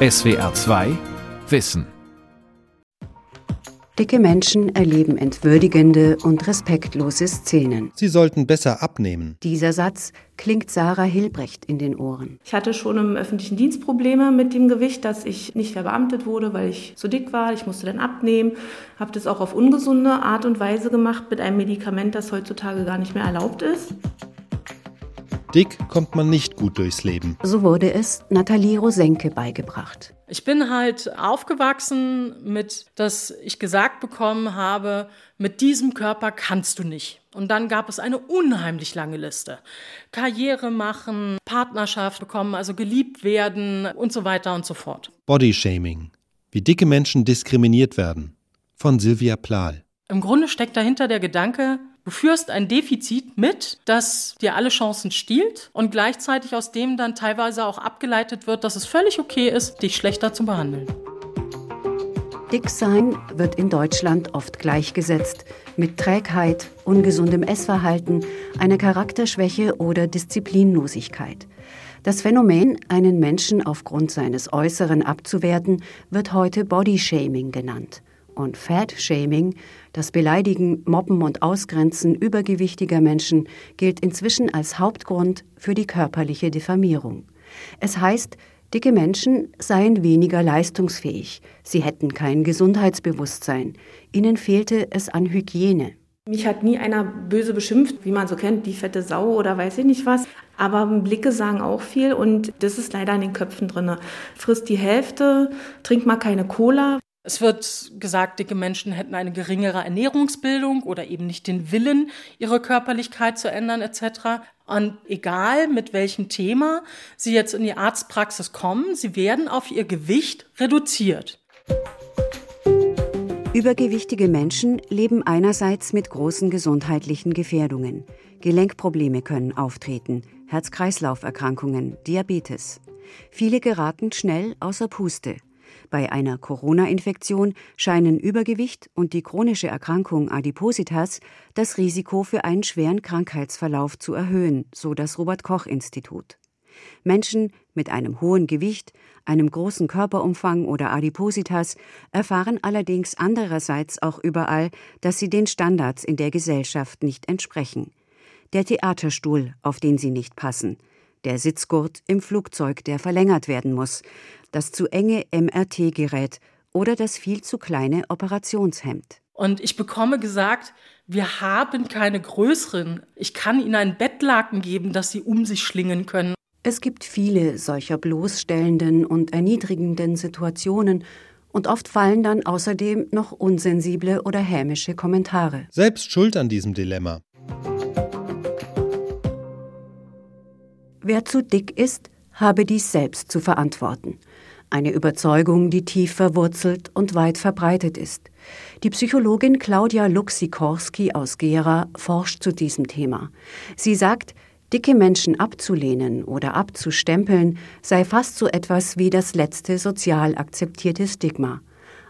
SWR 2 Wissen Dicke Menschen erleben entwürdigende und respektlose Szenen. Sie sollten besser abnehmen. Dieser Satz klingt Sarah Hilbrecht in den Ohren. Ich hatte schon im öffentlichen Dienst Probleme mit dem Gewicht, dass ich nicht verbeamtet wurde, weil ich zu dick war. Ich musste dann abnehmen. Habe das auch auf ungesunde Art und Weise gemacht mit einem Medikament, das heutzutage gar nicht mehr erlaubt ist. Dick kommt man nicht gut durchs Leben. So wurde es Nathalie Rosenke beigebracht. Ich bin halt aufgewachsen mit, dass ich gesagt bekommen habe, mit diesem Körper kannst du nicht. Und dann gab es eine unheimlich lange Liste. Karriere machen, Partnerschaft bekommen, also geliebt werden und so weiter und so fort. Bodyshaming. Wie dicke Menschen diskriminiert werden. Von Silvia Plahl. Im Grunde steckt dahinter der Gedanke, Du führst ein Defizit mit, das dir alle Chancen stiehlt und gleichzeitig aus dem dann teilweise auch abgeleitet wird, dass es völlig okay ist, dich schlechter zu behandeln. Dicksein wird in Deutschland oft gleichgesetzt mit Trägheit, ungesundem Essverhalten, einer Charakterschwäche oder Disziplinlosigkeit. Das Phänomen, einen Menschen aufgrund seines Äußeren abzuwerten, wird heute Bodyshaming genannt und Fat-Shaming, das Beleidigen, Mobben und Ausgrenzen übergewichtiger Menschen, gilt inzwischen als Hauptgrund für die körperliche Diffamierung. Es heißt, dicke Menschen seien weniger leistungsfähig, sie hätten kein Gesundheitsbewusstsein, ihnen fehlte es an Hygiene. Mich hat nie einer böse beschimpft, wie man so kennt, die fette Sau oder weiß ich nicht was. Aber Blicke sagen auch viel und das ist leider in den Köpfen drin. Frisst die Hälfte, trink mal keine Cola. Es wird gesagt, dicke Menschen hätten eine geringere Ernährungsbildung oder eben nicht den Willen, ihre Körperlichkeit zu ändern etc. Und egal mit welchem Thema sie jetzt in die Arztpraxis kommen, sie werden auf ihr Gewicht reduziert. Übergewichtige Menschen leben einerseits mit großen gesundheitlichen Gefährdungen. Gelenkprobleme können auftreten, Herz-Kreislauf-Erkrankungen, Diabetes. Viele geraten schnell außer Puste. Bei einer Corona-Infektion scheinen Übergewicht und die chronische Erkrankung Adipositas das Risiko für einen schweren Krankheitsverlauf zu erhöhen, so das Robert Koch Institut. Menschen mit einem hohen Gewicht, einem großen Körperumfang oder Adipositas erfahren allerdings andererseits auch überall, dass sie den Standards in der Gesellschaft nicht entsprechen. Der Theaterstuhl, auf den sie nicht passen, der Sitzgurt im Flugzeug, der verlängert werden muss, das zu enge MRT-Gerät oder das viel zu kleine Operationshemd. Und ich bekomme gesagt, wir haben keine größeren. Ich kann Ihnen einen Bettlaken geben, das Sie um sich schlingen können. Es gibt viele solcher bloßstellenden und erniedrigenden Situationen, und oft fallen dann außerdem noch unsensible oder hämische Kommentare. Selbst schuld an diesem Dilemma. Wer zu dick ist, habe dies selbst zu verantworten. Eine Überzeugung, die tief verwurzelt und weit verbreitet ist. Die Psychologin Claudia Luxikorski aus Gera forscht zu diesem Thema. Sie sagt, dicke Menschen abzulehnen oder abzustempeln sei fast so etwas wie das letzte sozial akzeptierte Stigma.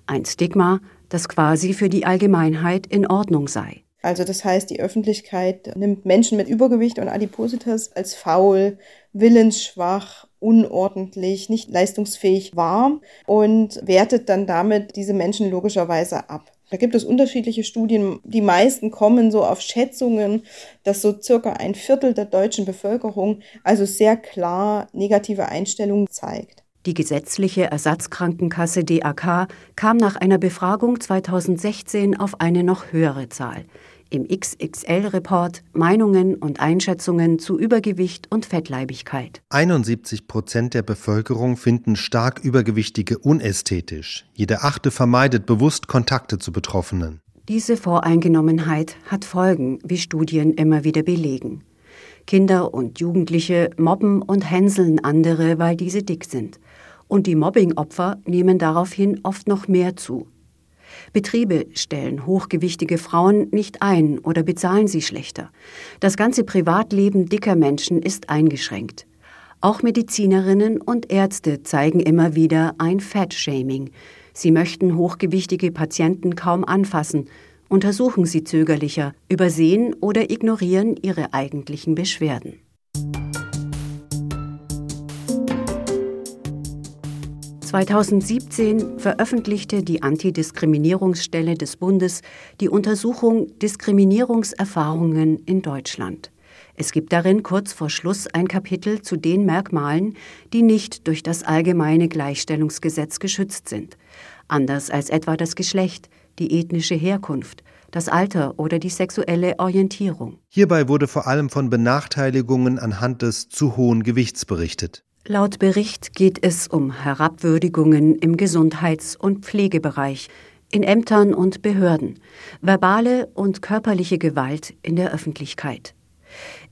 Ein Stigma, das quasi für die Allgemeinheit in Ordnung sei. Also das heißt, die Öffentlichkeit nimmt Menschen mit Übergewicht und Adipositas als faul, willensschwach, unordentlich, nicht leistungsfähig wahr und wertet dann damit diese Menschen logischerweise ab. Da gibt es unterschiedliche Studien. Die meisten kommen so auf Schätzungen, dass so circa ein Viertel der deutschen Bevölkerung also sehr klar negative Einstellungen zeigt. Die gesetzliche Ersatzkrankenkasse DAK kam nach einer Befragung 2016 auf eine noch höhere Zahl im XXL-Report Meinungen und Einschätzungen zu Übergewicht und Fettleibigkeit. 71 Prozent der Bevölkerung finden stark Übergewichtige unästhetisch. Jede achte vermeidet bewusst Kontakte zu Betroffenen. Diese Voreingenommenheit hat Folgen, wie Studien immer wieder belegen. Kinder und Jugendliche mobben und hänseln andere, weil diese dick sind. Und die Mobbingopfer nehmen daraufhin oft noch mehr zu. Betriebe stellen hochgewichtige Frauen nicht ein oder bezahlen sie schlechter. Das ganze Privatleben dicker Menschen ist eingeschränkt. Auch Medizinerinnen und Ärzte zeigen immer wieder ein Fat-Shaming. Sie möchten hochgewichtige Patienten kaum anfassen, untersuchen sie zögerlicher, übersehen oder ignorieren ihre eigentlichen Beschwerden. 2017 veröffentlichte die Antidiskriminierungsstelle des Bundes die Untersuchung Diskriminierungserfahrungen in Deutschland. Es gibt darin kurz vor Schluss ein Kapitel zu den Merkmalen, die nicht durch das allgemeine Gleichstellungsgesetz geschützt sind, anders als etwa das Geschlecht, die ethnische Herkunft, das Alter oder die sexuelle Orientierung. Hierbei wurde vor allem von Benachteiligungen anhand des zu hohen Gewichts berichtet. Laut Bericht geht es um Herabwürdigungen im Gesundheits- und Pflegebereich, in Ämtern und Behörden, verbale und körperliche Gewalt in der Öffentlichkeit.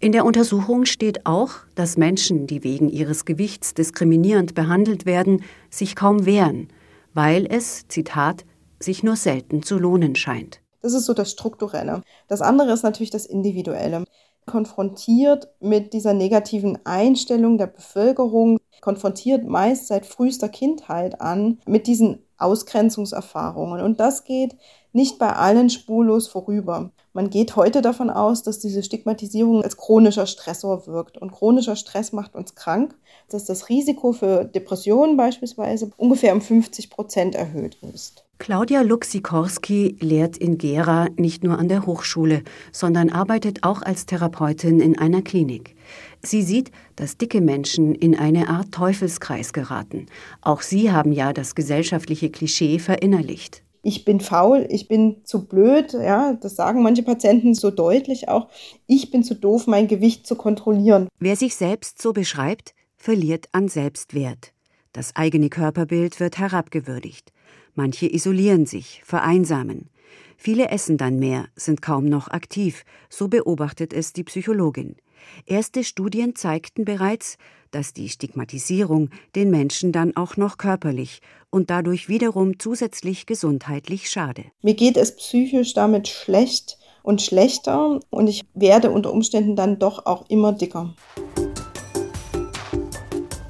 In der Untersuchung steht auch, dass Menschen, die wegen ihres Gewichts diskriminierend behandelt werden, sich kaum wehren, weil es, Zitat, sich nur selten zu lohnen scheint. Das ist so das Strukturelle. Das andere ist natürlich das Individuelle. Konfrontiert mit dieser negativen Einstellung der Bevölkerung, konfrontiert meist seit frühester Kindheit an mit diesen Ausgrenzungserfahrungen. Und das geht nicht bei allen spurlos vorüber. Man geht heute davon aus, dass diese Stigmatisierung als chronischer Stressor wirkt. Und chronischer Stress macht uns krank, dass das Risiko für Depressionen beispielsweise ungefähr um 50 Prozent erhöht ist. Claudia Luxikorski lehrt in Gera nicht nur an der Hochschule, sondern arbeitet auch als Therapeutin in einer Klinik. Sie sieht, dass dicke Menschen in eine Art Teufelskreis geraten. Auch sie haben ja das gesellschaftliche Klischee verinnerlicht ich bin faul, ich bin zu blöd, ja, das sagen manche Patienten so deutlich auch, ich bin zu doof, mein Gewicht zu kontrollieren. Wer sich selbst so beschreibt, verliert an Selbstwert. Das eigene Körperbild wird herabgewürdigt. Manche isolieren sich, vereinsamen. Viele essen dann mehr, sind kaum noch aktiv, so beobachtet es die Psychologin. Erste Studien zeigten bereits, dass die Stigmatisierung den Menschen dann auch noch körperlich und dadurch wiederum zusätzlich gesundheitlich schade. Mir geht es psychisch damit schlecht und schlechter und ich werde unter Umständen dann doch auch immer dicker.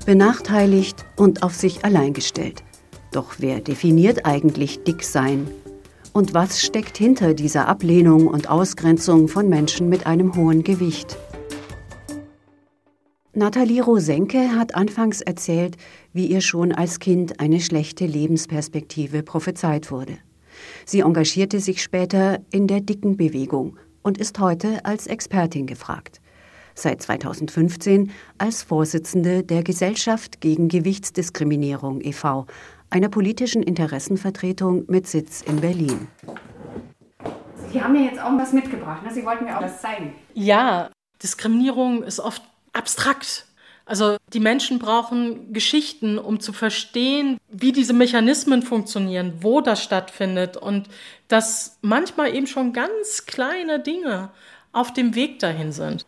Benachteiligt und auf sich allein gestellt. Doch wer definiert eigentlich dick sein? Und was steckt hinter dieser Ablehnung und Ausgrenzung von Menschen mit einem hohen Gewicht? Nathalie Rosenke hat anfangs erzählt, wie ihr schon als Kind eine schlechte Lebensperspektive prophezeit wurde. Sie engagierte sich später in der dicken Bewegung und ist heute als Expertin gefragt. Seit 2015 als Vorsitzende der Gesellschaft gegen Gewichtsdiskriminierung e.V., einer politischen Interessenvertretung mit Sitz in Berlin. Sie haben mir jetzt auch was mitgebracht. Ne? Sie wollten mir auch was zeigen. Ja, Diskriminierung ist oft abstrakt. Also die Menschen brauchen Geschichten, um zu verstehen, wie diese Mechanismen funktionieren, wo das stattfindet und dass manchmal eben schon ganz kleine Dinge auf dem Weg dahin sind.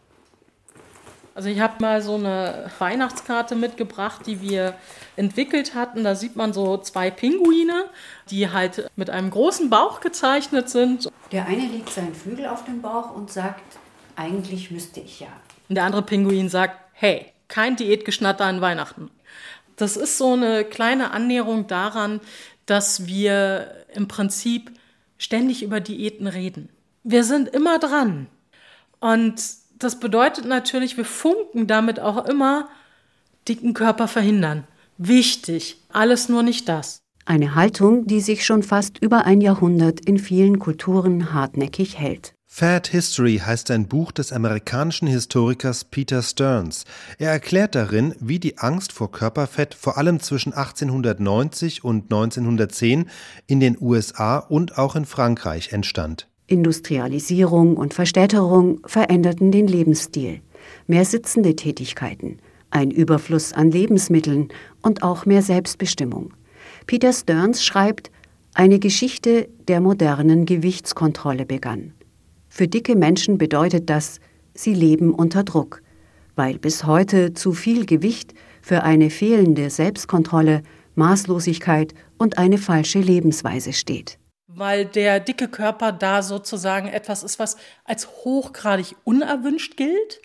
Also ich habe mal so eine Weihnachtskarte mitgebracht, die wir entwickelt hatten. Da sieht man so zwei Pinguine, die halt mit einem großen Bauch gezeichnet sind. Der eine legt seinen Flügel auf den Bauch und sagt, eigentlich müsste ich ja. Und der andere Pinguin sagt, hey, kein Diätgeschnatter an Weihnachten. Das ist so eine kleine Annäherung daran, dass wir im Prinzip ständig über Diäten reden. Wir sind immer dran. Und das bedeutet natürlich, wir funken damit auch immer dicken Körper verhindern. Wichtig, alles nur nicht das. Eine Haltung, die sich schon fast über ein Jahrhundert in vielen Kulturen hartnäckig hält. Fat History heißt ein Buch des amerikanischen Historikers Peter Stearns. Er erklärt darin, wie die Angst vor Körperfett vor allem zwischen 1890 und 1910 in den USA und auch in Frankreich entstand. Industrialisierung und Verstädterung veränderten den Lebensstil. Mehr sitzende Tätigkeiten, ein Überfluss an Lebensmitteln und auch mehr Selbstbestimmung. Peter Stearns schreibt, eine Geschichte der modernen Gewichtskontrolle begann. Für dicke Menschen bedeutet das, sie leben unter Druck, weil bis heute zu viel Gewicht für eine fehlende Selbstkontrolle, Maßlosigkeit und eine falsche Lebensweise steht. Weil der dicke Körper da sozusagen etwas ist, was als hochgradig unerwünscht gilt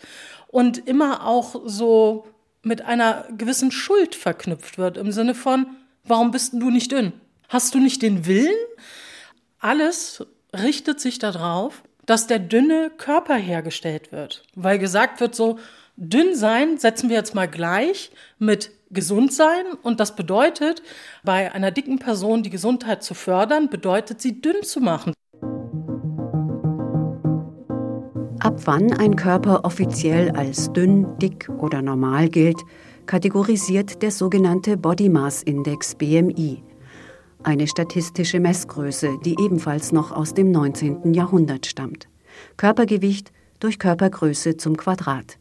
und immer auch so mit einer gewissen Schuld verknüpft wird, im Sinne von, warum bist du nicht dünn? Hast du nicht den Willen? Alles richtet sich darauf, dass der dünne Körper hergestellt wird. Weil gesagt wird so, dünn sein setzen wir jetzt mal gleich mit gesund sein und das bedeutet, bei einer dicken Person die Gesundheit zu fördern, bedeutet sie dünn zu machen. Ab wann ein Körper offiziell als dünn, dick oder normal gilt, kategorisiert der sogenannte Body Mass Index BMI, eine statistische Messgröße, die ebenfalls noch aus dem 19. Jahrhundert stammt. Körpergewicht durch Körpergröße zum Quadrat.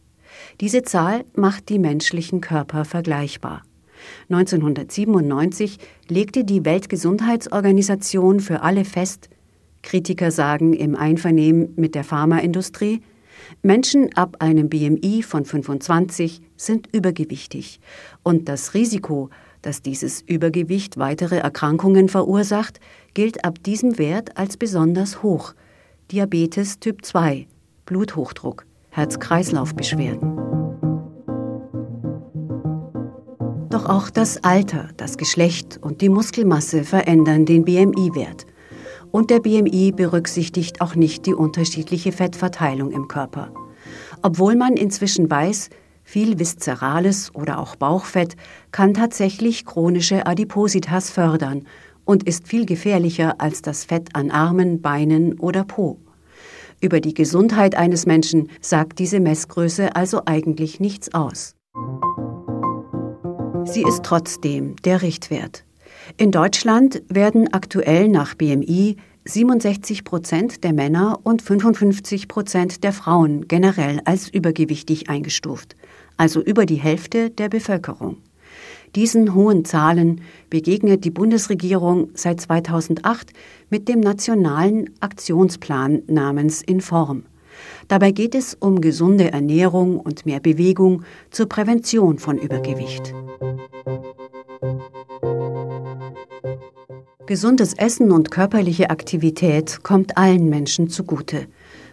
Diese Zahl macht die menschlichen Körper vergleichbar. 1997 legte die Weltgesundheitsorganisation für alle fest, Kritiker sagen im Einvernehmen mit der Pharmaindustrie, Menschen ab einem BMI von 25 sind übergewichtig und das Risiko, dass dieses Übergewicht weitere Erkrankungen verursacht, gilt ab diesem Wert als besonders hoch. Diabetes Typ 2, Bluthochdruck, Herz-Kreislauf-Beschwerden. Doch auch das Alter, das Geschlecht und die Muskelmasse verändern den BMI-Wert. Und der BMI berücksichtigt auch nicht die unterschiedliche Fettverteilung im Körper. Obwohl man inzwischen weiß, viel viszerales oder auch Bauchfett kann tatsächlich chronische Adipositas fördern und ist viel gefährlicher als das Fett an Armen, Beinen oder Po. Über die Gesundheit eines Menschen sagt diese Messgröße also eigentlich nichts aus. Sie ist trotzdem der Richtwert. In Deutschland werden aktuell nach BMI 67 Prozent der Männer und 55 Prozent der Frauen generell als übergewichtig eingestuft, also über die Hälfte der Bevölkerung. Diesen hohen Zahlen begegnet die Bundesregierung seit 2008 mit dem nationalen Aktionsplan namens Inform. Dabei geht es um gesunde Ernährung und mehr Bewegung zur Prävention von Übergewicht. Gesundes Essen und körperliche Aktivität kommt allen Menschen zugute.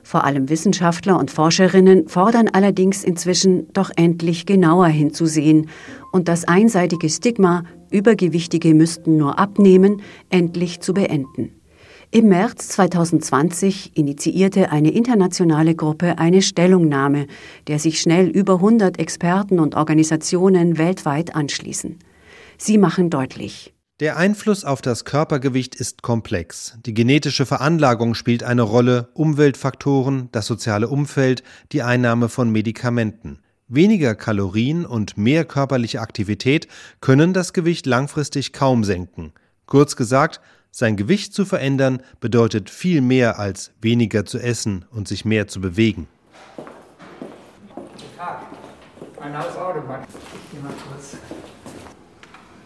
Vor allem Wissenschaftler und Forscherinnen fordern allerdings inzwischen doch endlich genauer hinzusehen und das einseitige Stigma, Übergewichtige müssten nur abnehmen, endlich zu beenden. Im März 2020 initiierte eine internationale Gruppe eine Stellungnahme, der sich schnell über 100 Experten und Organisationen weltweit anschließen. Sie machen deutlich, der Einfluss auf das Körpergewicht ist komplex. Die genetische Veranlagung spielt eine Rolle, Umweltfaktoren, das soziale Umfeld, die Einnahme von Medikamenten. Weniger Kalorien und mehr körperliche Aktivität können das Gewicht langfristig kaum senken. Kurz gesagt, sein Gewicht zu verändern bedeutet viel mehr als weniger zu essen und sich mehr zu bewegen.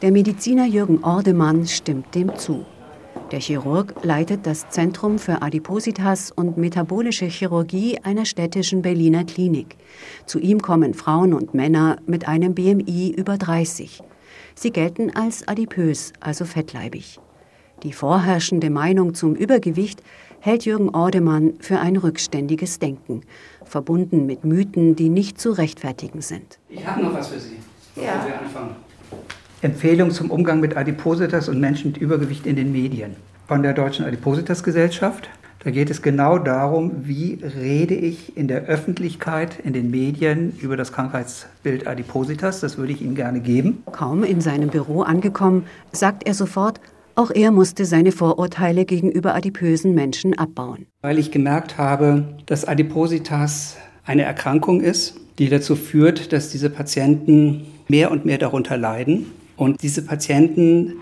Der Mediziner Jürgen Ordemann stimmt dem zu. Der Chirurg leitet das Zentrum für Adipositas und metabolische Chirurgie einer städtischen Berliner Klinik. Zu ihm kommen Frauen und Männer mit einem BMI über 30. Sie gelten als adipös, also fettleibig. Die vorherrschende Meinung zum Übergewicht hält Jürgen Ordemann für ein rückständiges Denken, verbunden mit Mythen, die nicht zu rechtfertigen sind. Ich habe noch was für Sie, bevor ja. wir anfangen. Empfehlung zum Umgang mit Adipositas und Menschen mit Übergewicht in den Medien von der Deutschen Adipositas Gesellschaft. Da geht es genau darum, wie rede ich in der Öffentlichkeit, in den Medien über das Krankheitsbild Adipositas. Das würde ich Ihnen gerne geben. Kaum in seinem Büro angekommen, sagt er sofort, auch er musste seine Vorurteile gegenüber adipösen Menschen abbauen. Weil ich gemerkt habe, dass Adipositas eine Erkrankung ist, die dazu führt, dass diese Patienten mehr und mehr darunter leiden und diese Patienten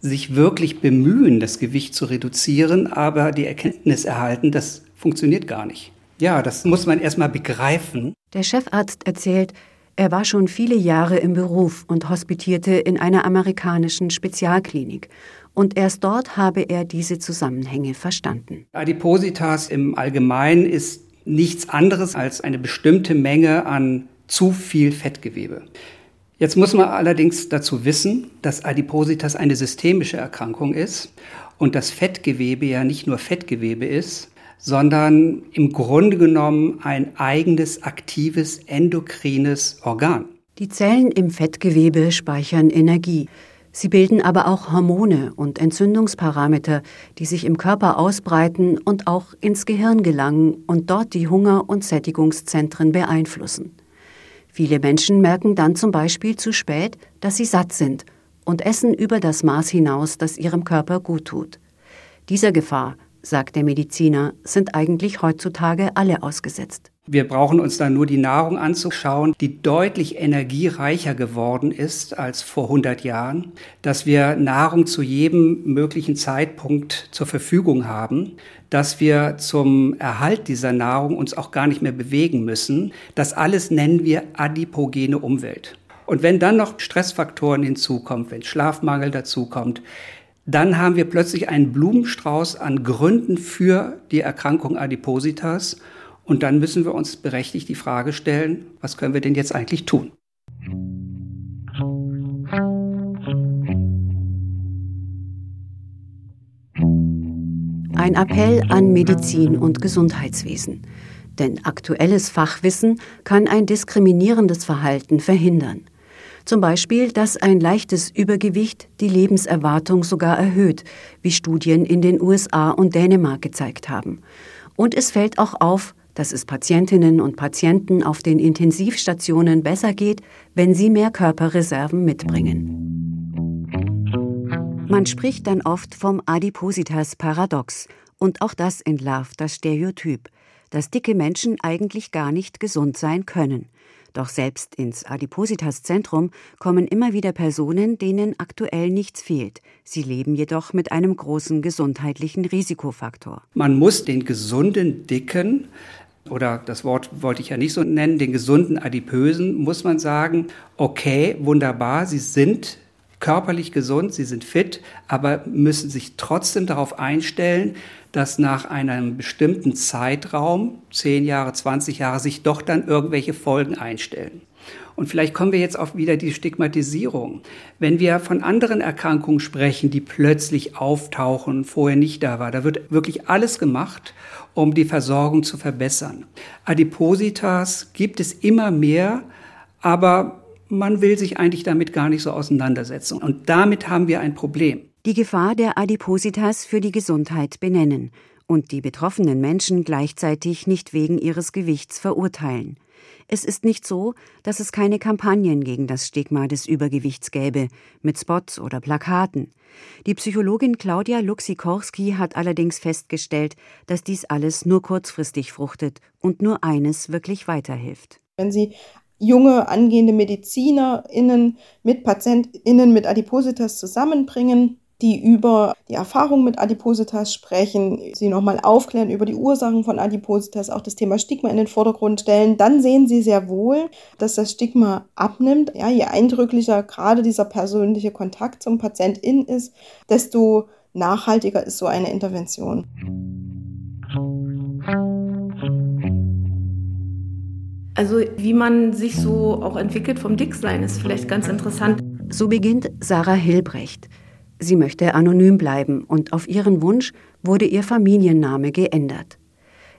sich wirklich bemühen, das Gewicht zu reduzieren, aber die Erkenntnis erhalten, das funktioniert gar nicht. Ja, das muss man erstmal begreifen. Der Chefarzt erzählt, er war schon viele Jahre im Beruf und hospitierte in einer amerikanischen Spezialklinik. Und erst dort habe er diese Zusammenhänge verstanden. Adipositas im Allgemeinen ist nichts anderes als eine bestimmte Menge an zu viel Fettgewebe. Jetzt muss man allerdings dazu wissen, dass Adipositas eine systemische Erkrankung ist und das Fettgewebe ja nicht nur Fettgewebe ist, sondern im Grunde genommen ein eigenes, aktives, endokrines Organ. Die Zellen im Fettgewebe speichern Energie. Sie bilden aber auch Hormone und Entzündungsparameter, die sich im Körper ausbreiten und auch ins Gehirn gelangen und dort die Hunger- und Sättigungszentren beeinflussen. Viele Menschen merken dann zum Beispiel zu spät, dass sie satt sind und essen über das Maß hinaus, das ihrem Körper gut tut. Dieser Gefahr, sagt der Mediziner, sind eigentlich heutzutage alle ausgesetzt. Wir brauchen uns dann nur die Nahrung anzuschauen, die deutlich energiereicher geworden ist als vor 100 Jahren, dass wir Nahrung zu jedem möglichen Zeitpunkt zur Verfügung haben, dass wir zum Erhalt dieser Nahrung uns auch gar nicht mehr bewegen müssen. Das alles nennen wir adipogene Umwelt. Und wenn dann noch Stressfaktoren hinzukommen, wenn Schlafmangel dazukommt, dann haben wir plötzlich einen Blumenstrauß an Gründen für die Erkrankung Adipositas und dann müssen wir uns berechtigt die Frage stellen, was können wir denn jetzt eigentlich tun? Ein Appell an Medizin und Gesundheitswesen. Denn aktuelles Fachwissen kann ein diskriminierendes Verhalten verhindern. Zum Beispiel, dass ein leichtes Übergewicht die Lebenserwartung sogar erhöht, wie Studien in den USA und Dänemark gezeigt haben. Und es fällt auch auf, dass es Patientinnen und Patienten auf den Intensivstationen besser geht, wenn sie mehr Körperreserven mitbringen. Man spricht dann oft vom Adipositas-Paradox und auch das entlarvt das Stereotyp, dass dicke Menschen eigentlich gar nicht gesund sein können. Doch selbst ins Adipositas-Zentrum kommen immer wieder Personen, denen aktuell nichts fehlt. Sie leben jedoch mit einem großen gesundheitlichen Risikofaktor. Man muss den gesunden Dicken oder das Wort wollte ich ja nicht so nennen, den gesunden Adipösen, muss man sagen, okay, wunderbar, sie sind körperlich gesund, sie sind fit, aber müssen sich trotzdem darauf einstellen, dass nach einem bestimmten Zeitraum, 10 Jahre, 20 Jahre, sich doch dann irgendwelche Folgen einstellen. Und vielleicht kommen wir jetzt auf wieder die Stigmatisierung. Wenn wir von anderen Erkrankungen sprechen, die plötzlich auftauchen, vorher nicht da war, da wird wirklich alles gemacht, um die Versorgung zu verbessern. Adipositas gibt es immer mehr, aber man will sich eigentlich damit gar nicht so auseinandersetzen. Und damit haben wir ein Problem. Die Gefahr der Adipositas für die Gesundheit benennen und die betroffenen Menschen gleichzeitig nicht wegen ihres Gewichts verurteilen. Es ist nicht so, dass es keine Kampagnen gegen das Stigma des Übergewichts gäbe, mit Spots oder Plakaten. Die Psychologin Claudia Luxikorski hat allerdings festgestellt, dass dies alles nur kurzfristig fruchtet und nur eines wirklich weiterhilft. Wenn Sie junge angehende MedizinerInnen mit PatientInnen mit Adipositas zusammenbringen, die über die Erfahrung mit Adipositas sprechen, sie nochmal aufklären über die Ursachen von Adipositas, auch das Thema Stigma in den Vordergrund stellen, dann sehen sie sehr wohl, dass das Stigma abnimmt. Ja, je eindrücklicher gerade dieser persönliche Kontakt zum PatientIn ist, desto nachhaltiger ist so eine Intervention. Also wie man sich so auch entwickelt vom Dicksein, ist vielleicht ganz interessant. So beginnt Sarah Hilbrecht. Sie möchte anonym bleiben und auf ihren Wunsch wurde ihr Familienname geändert.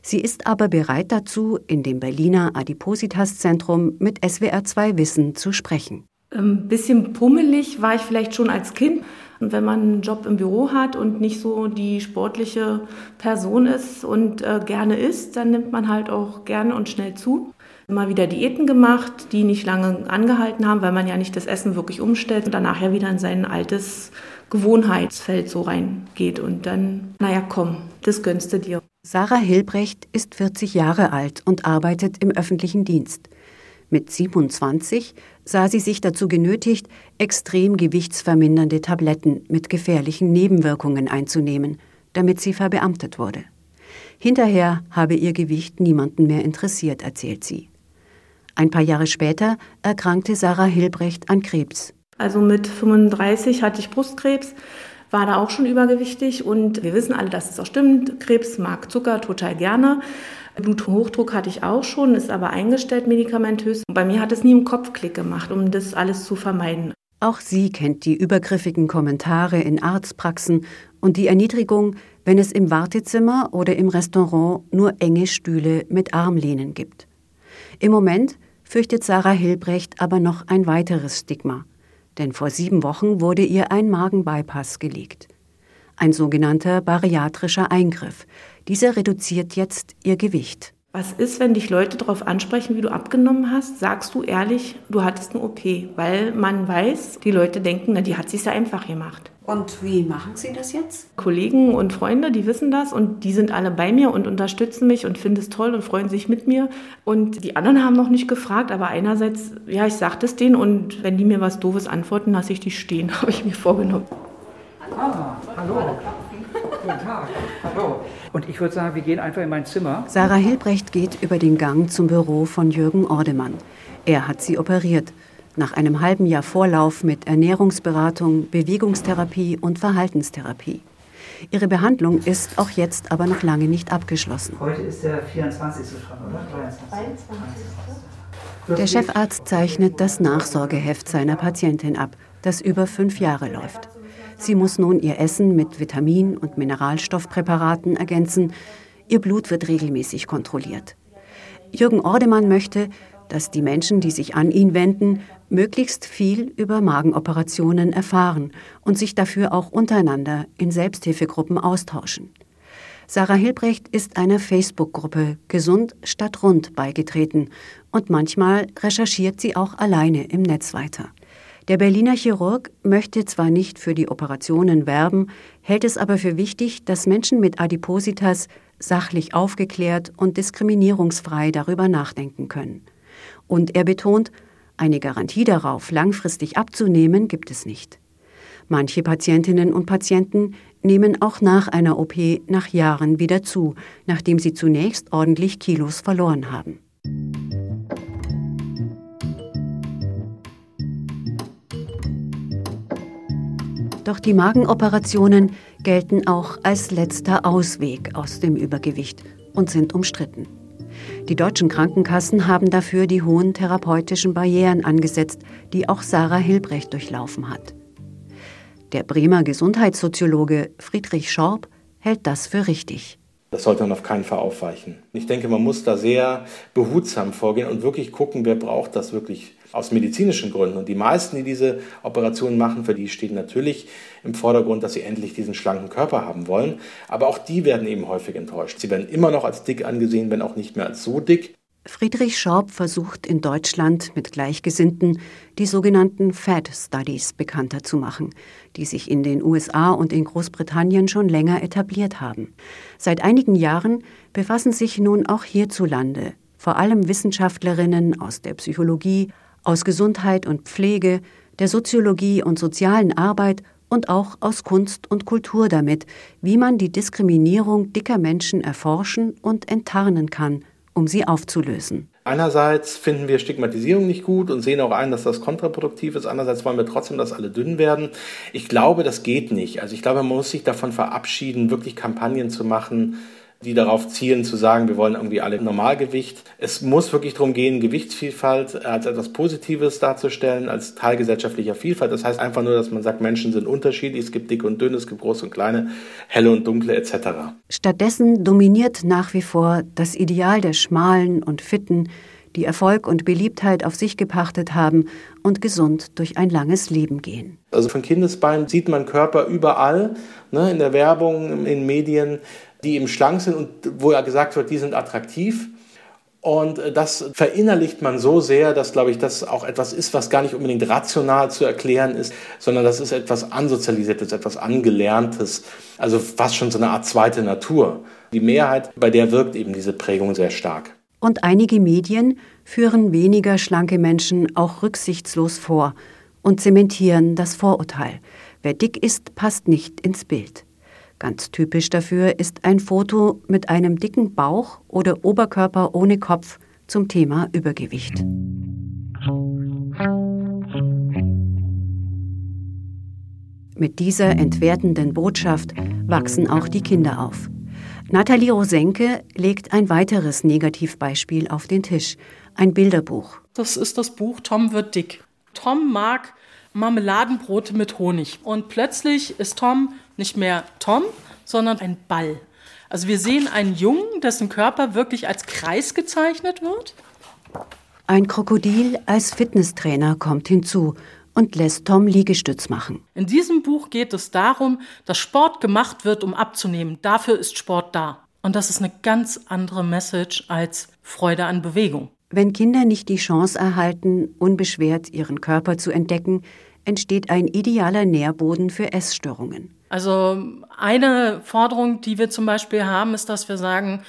Sie ist aber bereit dazu, in dem Berliner Adipositas-Zentrum mit SWR2 Wissen zu sprechen. Ein ähm, bisschen pummelig war ich vielleicht schon als Kind. Und wenn man einen Job im Büro hat und nicht so die sportliche Person ist und äh, gerne isst, dann nimmt man halt auch gerne und schnell zu immer wieder Diäten gemacht, die nicht lange angehalten haben, weil man ja nicht das Essen wirklich umstellt und danach ja wieder in sein altes Gewohnheitsfeld so reingeht und dann, naja, komm, das gönnst du dir. Sarah Hilbrecht ist 40 Jahre alt und arbeitet im öffentlichen Dienst. Mit 27 sah sie sich dazu genötigt, extrem gewichtsvermindernde Tabletten mit gefährlichen Nebenwirkungen einzunehmen, damit sie verbeamtet wurde. Hinterher habe ihr Gewicht niemanden mehr interessiert, erzählt sie. Ein paar Jahre später erkrankte Sarah Hilbrecht an Krebs. Also mit 35 hatte ich Brustkrebs, war da auch schon übergewichtig und wir wissen alle, dass es auch stimmt. Krebs mag Zucker total gerne. Bluthochdruck hatte ich auch schon, ist aber eingestellt medikamentös. Bei mir hat es nie im Kopfklick gemacht, um das alles zu vermeiden. Auch sie kennt die übergriffigen Kommentare in Arztpraxen und die Erniedrigung, wenn es im Wartezimmer oder im Restaurant nur enge Stühle mit Armlehnen gibt. Im Moment fürchtet Sarah Hilbrecht aber noch ein weiteres Stigma denn vor sieben Wochen wurde ihr ein Magenbypass gelegt. Ein sogenannter bariatrischer Eingriff. Dieser reduziert jetzt ihr Gewicht. Was ist, wenn dich Leute darauf ansprechen, wie du abgenommen hast? Sagst du ehrlich, du hattest eine OP, weil man weiß, die Leute denken, na, die hat sich ja einfach gemacht. Und wie machen Sie das jetzt? Kollegen und Freunde, die wissen das und die sind alle bei mir und unterstützen mich und finden es toll und freuen sich mit mir. Und die anderen haben noch nicht gefragt, aber einerseits, ja, ich sage es denen und wenn die mir was Doofes antworten, lasse ich die stehen, habe ich mir vorgenommen. Ah, hallo. Guten Tag. Hallo. Und ich würde sagen, wir gehen einfach in mein Zimmer. Sarah Hilbrecht geht über den Gang zum Büro von Jürgen Ordemann. Er hat sie operiert. Nach einem halben Jahr Vorlauf mit Ernährungsberatung, Bewegungstherapie und Verhaltenstherapie. Ihre Behandlung ist auch jetzt aber noch lange nicht abgeschlossen. Heute ist der 24. schon, oder? 23. Der Chefarzt zeichnet das Nachsorgeheft seiner Patientin ab, das über fünf Jahre läuft. Sie muss nun ihr Essen mit Vitamin- und Mineralstoffpräparaten ergänzen. Ihr Blut wird regelmäßig kontrolliert. Jürgen Ordemann möchte, dass die Menschen, die sich an ihn wenden, möglichst viel über Magenoperationen erfahren und sich dafür auch untereinander in Selbsthilfegruppen austauschen. Sarah Hilbrecht ist einer Facebook-Gruppe Gesund statt Rund beigetreten und manchmal recherchiert sie auch alleine im Netz weiter. Der Berliner Chirurg möchte zwar nicht für die Operationen werben, hält es aber für wichtig, dass Menschen mit Adipositas sachlich aufgeklärt und diskriminierungsfrei darüber nachdenken können. Und er betont, eine Garantie darauf, langfristig abzunehmen, gibt es nicht. Manche Patientinnen und Patienten nehmen auch nach einer OP nach Jahren wieder zu, nachdem sie zunächst ordentlich Kilos verloren haben. Doch die Magenoperationen gelten auch als letzter Ausweg aus dem Übergewicht und sind umstritten. Die deutschen Krankenkassen haben dafür die hohen therapeutischen Barrieren angesetzt, die auch Sarah Hilbrecht durchlaufen hat. Der Bremer Gesundheitssoziologe Friedrich Schorb hält das für richtig. Das sollte man auf keinen Fall aufweichen. Ich denke, man muss da sehr behutsam vorgehen und wirklich gucken, wer braucht das wirklich aus medizinischen Gründen. Und die meisten, die diese Operationen machen, für die steht natürlich im Vordergrund, dass sie endlich diesen schlanken Körper haben wollen. Aber auch die werden eben häufig enttäuscht. Sie werden immer noch als dick angesehen, wenn auch nicht mehr als so dick. Friedrich Schorb versucht in Deutschland mit Gleichgesinnten die sogenannten Fat Studies bekannter zu machen, die sich in den USA und in Großbritannien schon länger etabliert haben. Seit einigen Jahren befassen sich nun auch hierzulande vor allem Wissenschaftlerinnen aus der Psychologie, aus Gesundheit und Pflege, der Soziologie und sozialen Arbeit und auch aus Kunst und Kultur damit, wie man die Diskriminierung dicker Menschen erforschen und enttarnen kann, um sie aufzulösen. Einerseits finden wir Stigmatisierung nicht gut und sehen auch ein, dass das kontraproduktiv ist. Andererseits wollen wir trotzdem, dass alle dünn werden. Ich glaube, das geht nicht. Also ich glaube, man muss sich davon verabschieden, wirklich Kampagnen zu machen, die darauf zielen zu sagen, wir wollen irgendwie alle Normalgewicht. Es muss wirklich darum gehen, Gewichtsvielfalt als etwas Positives darzustellen, als Teil gesellschaftlicher Vielfalt. Das heißt einfach nur, dass man sagt, Menschen sind unterschiedlich, es gibt dicke und dünne, es gibt große und kleine, helle und dunkle etc. Stattdessen dominiert nach wie vor das Ideal der Schmalen und Fitten, die Erfolg und Beliebtheit auf sich gepachtet haben und gesund durch ein langes Leben gehen. Also von Kindesbeinen sieht man Körper überall, ne, in der Werbung, in Medien die eben schlank sind und wo ja gesagt wird, die sind attraktiv. Und äh, das verinnerlicht man so sehr, dass, glaube ich, das auch etwas ist, was gar nicht unbedingt rational zu erklären ist, sondern das ist etwas Ansozialisiertes, etwas Angelerntes, also fast schon so eine Art zweite Natur. Die Mehrheit, bei der wirkt eben diese Prägung sehr stark. Und einige Medien führen weniger schlanke Menschen auch rücksichtslos vor und zementieren das Vorurteil. Wer dick ist, passt nicht ins Bild. Ganz typisch dafür ist ein Foto mit einem dicken Bauch oder Oberkörper ohne Kopf zum Thema Übergewicht. Mit dieser entwertenden Botschaft wachsen auch die Kinder auf. Nathalie Rosenke legt ein weiteres Negativbeispiel auf den Tisch, ein Bilderbuch. Das ist das Buch Tom wird dick. Tom mag Marmeladenbrote mit Honig. Und plötzlich ist Tom nicht mehr Tom, sondern ein Ball. Also wir sehen einen Jungen, dessen Körper wirklich als Kreis gezeichnet wird. Ein Krokodil als Fitnesstrainer kommt hinzu und lässt Tom Liegestütz machen. In diesem Buch geht es darum, dass Sport gemacht wird, um abzunehmen. Dafür ist Sport da. Und das ist eine ganz andere Message als Freude an Bewegung. Wenn Kinder nicht die Chance erhalten, unbeschwert ihren Körper zu entdecken, entsteht ein idealer Nährboden für Essstörungen. Also eine Forderung, die wir zum Beispiel haben, ist, dass wir sagen,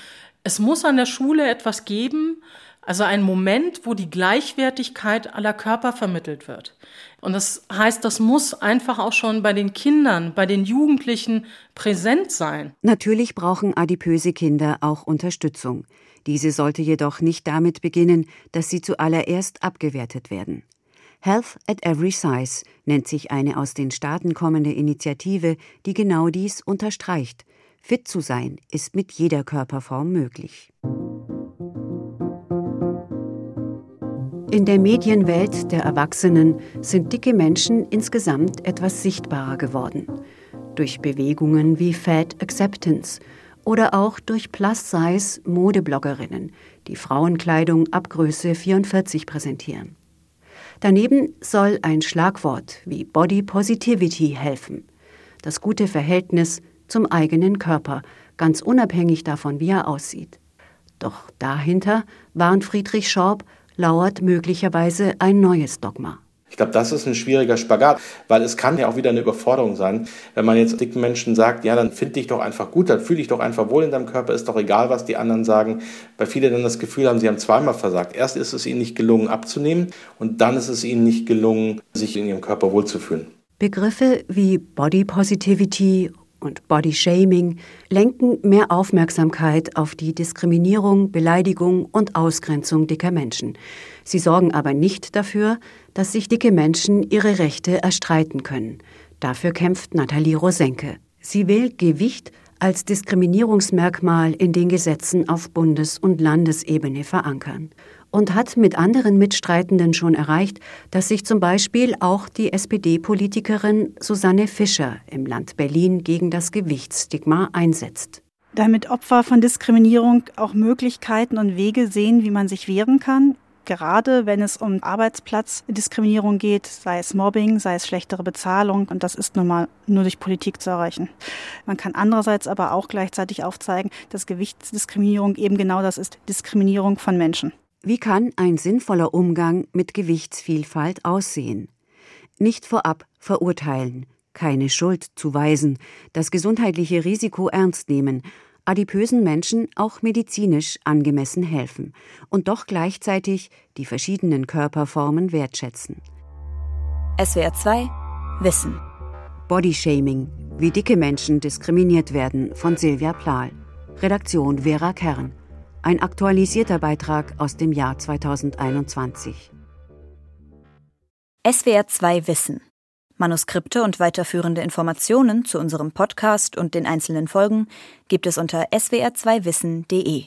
es muss an der Schule etwas geben, also ein Moment, wo die Gleichwertigkeit aller Körper vermittelt wird. Und das heißt, das muss einfach auch schon bei den Kindern, bei den Jugendlichen präsent sein. Natürlich brauchen adipöse Kinder auch Unterstützung. Diese sollte jedoch nicht damit beginnen, dass sie zuallererst abgewertet werden. Health at Every Size nennt sich eine aus den Staaten kommende Initiative, die genau dies unterstreicht. Fit zu sein ist mit jeder Körperform möglich. In der Medienwelt der Erwachsenen sind dicke Menschen insgesamt etwas sichtbarer geworden. Durch Bewegungen wie Fat Acceptance oder auch durch Plus-Size-Modebloggerinnen, die Frauenkleidung ab Größe 44 präsentieren. Daneben soll ein Schlagwort wie Body Positivity helfen. Das gute Verhältnis zum eigenen Körper, ganz unabhängig davon, wie er aussieht. Doch dahinter, warnt Friedrich Schorb, lauert möglicherweise ein neues Dogma. Ich glaube, das ist ein schwieriger Spagat, weil es kann ja auch wieder eine Überforderung sein, wenn man jetzt dicken Menschen sagt, ja, dann finde dich doch einfach gut, dann fühle dich doch einfach wohl in deinem Körper, ist doch egal, was die anderen sagen. Weil viele dann das Gefühl haben, sie haben zweimal versagt. Erst ist es ihnen nicht gelungen abzunehmen und dann ist es ihnen nicht gelungen, sich in ihrem Körper wohlzufühlen. Begriffe wie Body Positivity und Body Shaming lenken mehr Aufmerksamkeit auf die Diskriminierung, Beleidigung und Ausgrenzung dicker Menschen. Sie sorgen aber nicht dafür, dass sich dicke Menschen ihre Rechte erstreiten können. Dafür kämpft Nathalie Rosenke. Sie will Gewicht als Diskriminierungsmerkmal in den Gesetzen auf Bundes- und Landesebene verankern und hat mit anderen Mitstreitenden schon erreicht, dass sich zum Beispiel auch die SPD-Politikerin Susanne Fischer im Land Berlin gegen das Gewichtsstigma einsetzt. Damit Opfer von Diskriminierung auch Möglichkeiten und Wege sehen, wie man sich wehren kann, gerade wenn es um Arbeitsplatzdiskriminierung geht, sei es Mobbing, sei es schlechtere Bezahlung. Und das ist nun mal nur durch Politik zu erreichen. Man kann andererseits aber auch gleichzeitig aufzeigen, dass Gewichtsdiskriminierung eben genau das ist, Diskriminierung von Menschen. Wie kann ein sinnvoller Umgang mit Gewichtsvielfalt aussehen? Nicht vorab verurteilen, keine Schuld zuweisen, das gesundheitliche Risiko ernst nehmen, adipösen Menschen auch medizinisch angemessen helfen und doch gleichzeitig die verschiedenen Körperformen wertschätzen. SWR 2 Wissen Bodyshaming, wie dicke Menschen diskriminiert werden von Silvia Plahl. Redaktion Vera Kern. Ein aktualisierter Beitrag aus dem Jahr 2021. SWR 2 Wissen. Manuskripte und weiterführende Informationen zu unserem Podcast und den einzelnen Folgen gibt es unter swr2wissen.de.